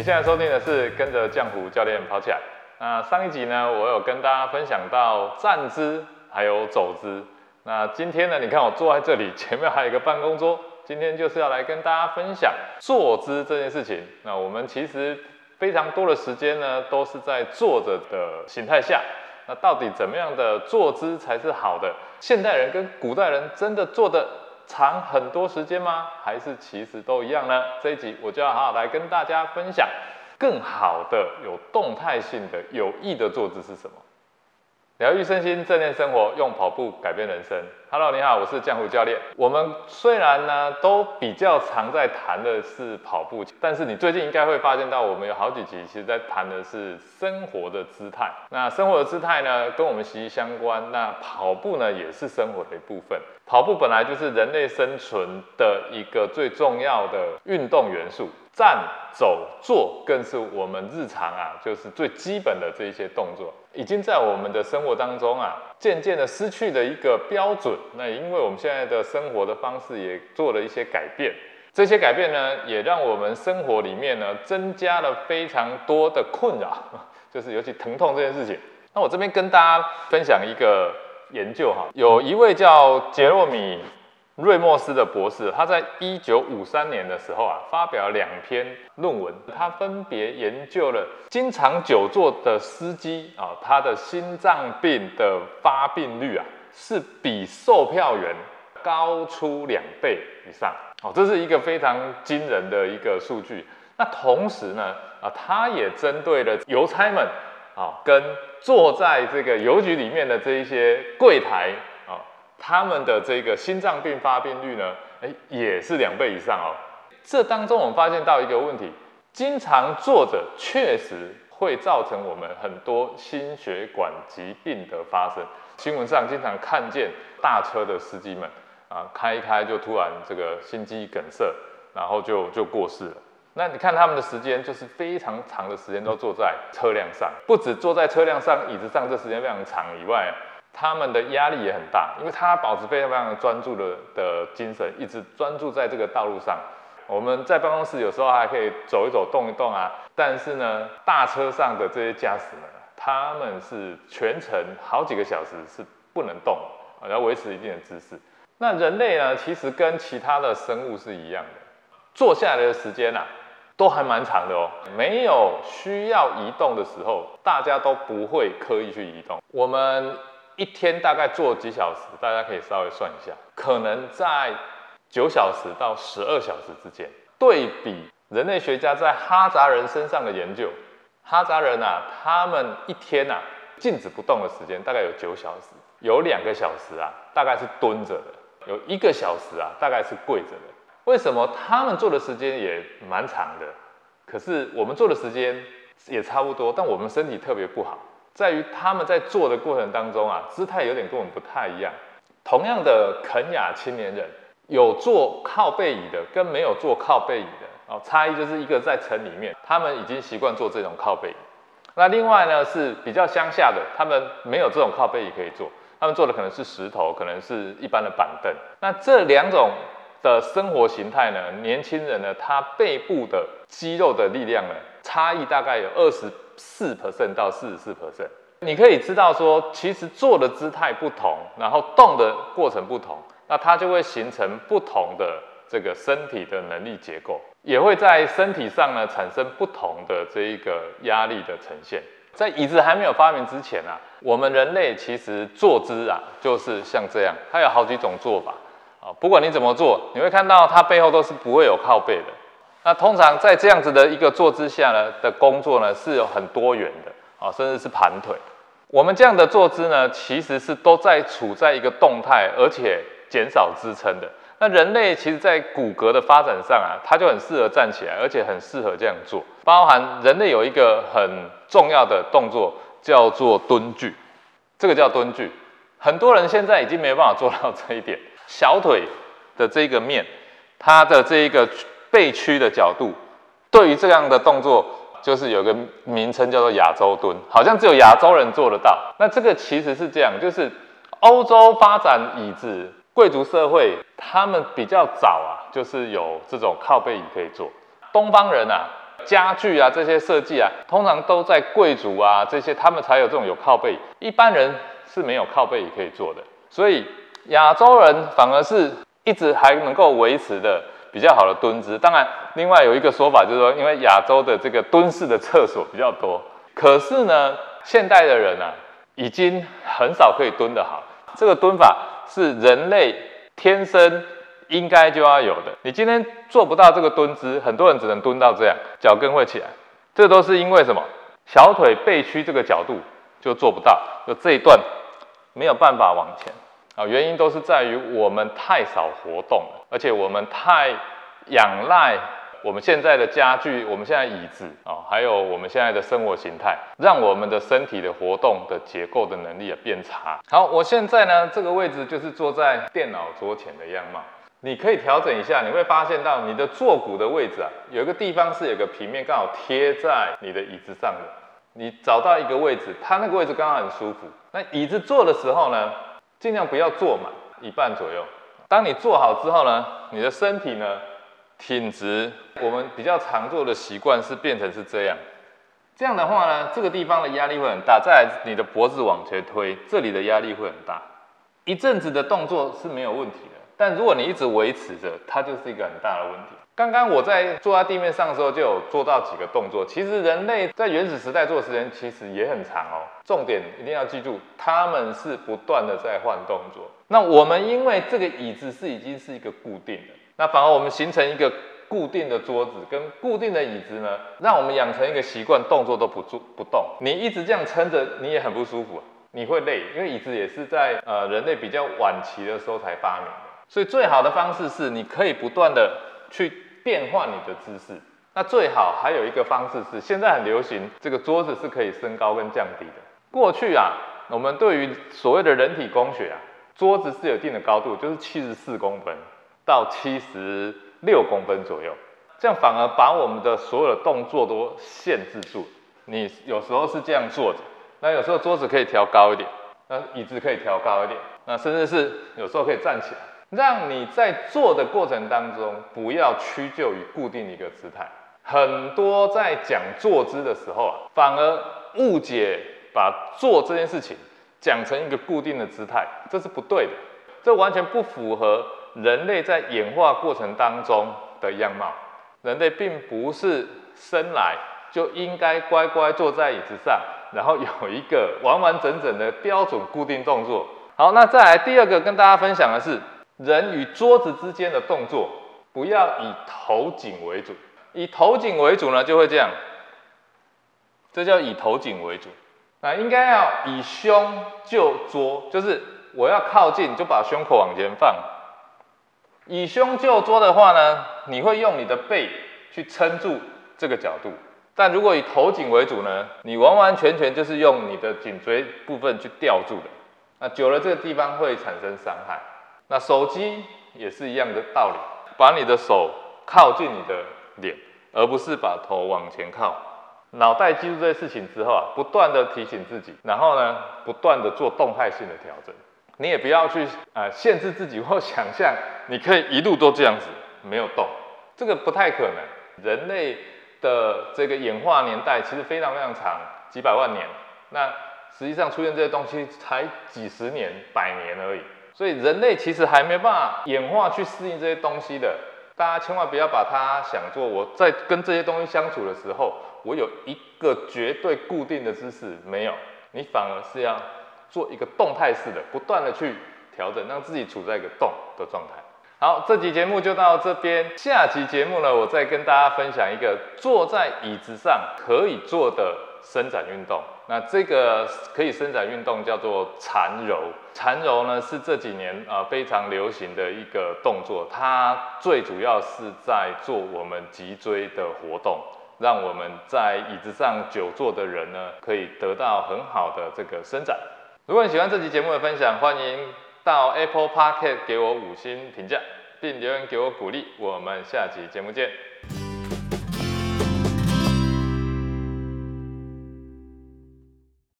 你现在收听的是跟着江湖教练跑起来。那上一集呢，我有跟大家分享到站姿还有走姿。那今天呢，你看我坐在这里，前面还有一个办公桌，今天就是要来跟大家分享坐姿这件事情。那我们其实非常多的时间呢，都是在坐着的形态下。那到底怎么样的坐姿才是好的？现代人跟古代人真的坐的长很多时间吗？还是其实都一样呢？这一集我就要好好来跟大家分享更好的有动态性的有益的坐姿是什么。疗愈身心，正念生活，用跑步改变人生。Hello，你好，我是江湖教练。我们虽然呢都比较常在谈的是跑步，但是你最近应该会发现到，我们有好几集其实在谈的是生活的姿态。那生活的姿态呢，跟我们息息相关。那跑步呢，也是生活的一部分。跑步本来就是人类生存的一个最重要的运动元素。站、走、坐，更是我们日常啊，就是最基本的这一些动作，已经在我们的生活当中啊，渐渐的失去了一个标准。那因为我们现在的生活的方式也做了一些改变，这些改变呢，也让我们生活里面呢，增加了非常多的困扰，就是尤其疼痛这件事情。那我这边跟大家分享一个研究哈，有一位叫杰洛米。瑞莫斯的博士，他在一九五三年的时候啊，发表两篇论文，他分别研究了经常久坐的司机啊，他的心脏病的发病率啊，是比售票员高出两倍以上。哦，这是一个非常惊人的一个数据。那同时呢，啊，他也针对了邮差们啊，跟坐在这个邮局里面的这一些柜台。他们的这个心脏病发病率呢，哎，也是两倍以上哦。这当中我们发现到一个问题，经常坐着确实会造成我们很多心血管疾病的发生。新闻上经常看见大车的司机们啊，开一开就突然这个心肌梗塞，然后就就过世了。那你看他们的时间就是非常长的时间都坐在车辆上，不止坐在车辆上椅子上这时间非常长以外。他们的压力也很大，因为他保持非常非常专注的的精神，一直专注在这个道路上。我们在办公室有时候还可以走一走、动一动啊，但是呢，大车上的这些驾驶们，他们是全程好几个小时是不能动，要维持一定的姿势。那人类呢，其实跟其他的生物是一样的，坐下来的时间啊，都还蛮长的哦。没有需要移动的时候，大家都不会刻意去移动。我们。一天大概做几小时？大家可以稍微算一下，可能在九小时到十二小时之间。对比人类学家在哈扎人身上的研究，哈扎人啊，他们一天啊静止不动的时间大概有九小时，有两个小时啊大概是蹲着的，有一个小时啊大概是跪着的。为什么他们做的时间也蛮长的？可是我们做的时间也差不多，但我们身体特别不好。在于他们在做的过程当中啊，姿态有点跟我们不太一样。同样的肯雅青年人，有坐靠背椅的跟没有坐靠背椅的哦，差异就是一个在城里面，他们已经习惯坐这种靠背椅。那另外呢是比较乡下的，他们没有这种靠背椅可以坐，他们坐的可能是石头，可能是一般的板凳。那这两种的生活形态呢，年轻人呢，他背部的肌肉的力量呢，差异大概有二十。四 percent 到四十四 percent，你可以知道说，其实坐的姿态不同，然后动的过程不同，那它就会形成不同的这个身体的能力结构，也会在身体上呢产生不同的这一个压力的呈现。在椅子还没有发明之前啊，我们人类其实坐姿啊就是像这样，它有好几种做法啊，不管你怎么做，你会看到它背后都是不会有靠背的。那通常在这样子的一个坐姿下呢的工作呢是有很多元的啊，甚至是盘腿。我们这样的坐姿呢，其实是都在处在一个动态，而且减少支撑的。那人类其实在骨骼的发展上啊，它就很适合站起来，而且很适合这样做。包含人类有一个很重要的动作叫做蹲踞，这个叫蹲踞。很多人现在已经没办法做到这一点，小腿的这个面，它的这一个。背屈的角度，对于这样的动作，就是有个名称叫做亚洲蹲，好像只有亚洲人做得到。那这个其实是这样，就是欧洲发展椅子，贵族社会他们比较早啊，就是有这种靠背椅可以坐。东方人啊，家具啊这些设计啊，通常都在贵族啊这些他们才有这种有靠背椅，一般人是没有靠背椅可以做的。所以亚洲人反而是一直还能够维持的比较好的蹲姿。当然，另外有一个说法就是说，因为亚洲的这个蹲式的厕所比较多，可是呢，现代的人啊，已经很少可以蹲得好。这个蹲法是人类天生应该就要有的。你今天做不到这个蹲姿，很多人只能蹲到这样，脚跟会起来。这都是因为什么？小腿背屈这个角度就做不到，就这一段没有办法往前啊。原因都是在于我们太少活动了，而且我们太仰赖。我们现在的家具，我们现在椅子啊，还有我们现在的生活形态，让我们的身体的活动的结构的能力也变差。好，我现在呢这个位置就是坐在电脑桌前的样貌，你可以调整一下，你会发现到你的坐骨的位置啊，有一个地方是有个平面刚好贴在你的椅子上的，你找到一个位置，它那个位置刚好很舒服。那椅子坐的时候呢，尽量不要坐满一半左右。当你坐好之后呢，你的身体呢。挺直，我们比较常做的习惯是变成是这样，这样的话呢，这个地方的压力会很大。再来，你的脖子往前推，这里的压力会很大。一阵子的动作是没有问题的，但如果你一直维持着，它就是一个很大的问题。刚刚我在坐在地面上的时候，就有做到几个动作。其实人类在原始时代做的时间其实也很长哦。重点一定要记住，他们是不断的在换动作。那我们因为这个椅子是已经是一个固定的。那反而我们形成一个固定的桌子跟固定的椅子呢，让我们养成一个习惯，动作都不做不动。你一直这样撑着，你也很不舒服，你会累，因为椅子也是在呃人类比较晚期的时候才发明的。所以最好的方式是，你可以不断的去变换你的姿势。那最好还有一个方式是，现在很流行这个桌子是可以升高跟降低的。过去啊，我们对于所谓的人体工学啊，桌子是有一定的高度，就是七十四公分。到七十六公分左右，这样反而把我们的所有的动作都限制住。你有时候是这样坐着，那有时候桌子可以调高一点，那椅子可以调高一点，那甚至是有时候可以站起来，让你在做的过程当中不要屈就于固定一个姿态。很多在讲坐姿的时候啊，反而误解把做这件事情讲成一个固定的姿态，这是不对的，这完全不符合。人类在演化过程当中的样貌，人类并不是生来就应该乖乖坐在椅子上，然后有一个完完整整的标准固定动作。好，那再来第二个跟大家分享的是，人与桌子之间的动作不要以头颈为主，以头颈为主呢就会这样，这叫以头颈为主。那应该要以胸就桌，就是我要靠近就把胸口往前放。以胸就桌的话呢，你会用你的背去撑住这个角度；但如果以头颈为主呢，你完完全全就是用你的颈椎部分去吊住的。那久了这个地方会产生伤害。那手机也是一样的道理，把你的手靠近你的脸，而不是把头往前靠。脑袋记住这些事情之后啊，不断的提醒自己，然后呢，不断的做动态性的调整。你也不要去啊限制自己 或想象，你可以一路都这样子没有动，这个不太可能。人类的这个演化年代其实非常非常长，几百万年。那实际上出现这些东西才几十年、百年而已。所以人类其实还没办法演化去适应这些东西的。大家千万不要把它想做我在跟这些东西相处的时候，我有一个绝对固定的姿势，没有，你反而是要。做一个动态式的，不断的去调整，让自己处在一个动的状态。好，这集节目就到这边。下集节目呢，我再跟大家分享一个坐在椅子上可以做的伸展运动。那这个可以伸展运动叫做缠柔。缠柔呢是这几年啊非常流行的一个动作，它最主要是在做我们脊椎的活动。让我们在椅子上久坐的人呢，可以得到很好的这个伸展。如果你喜欢这期节目的分享，欢迎到 Apple Podcast 给我五星评价，并留言给我鼓励。我们下期节目见。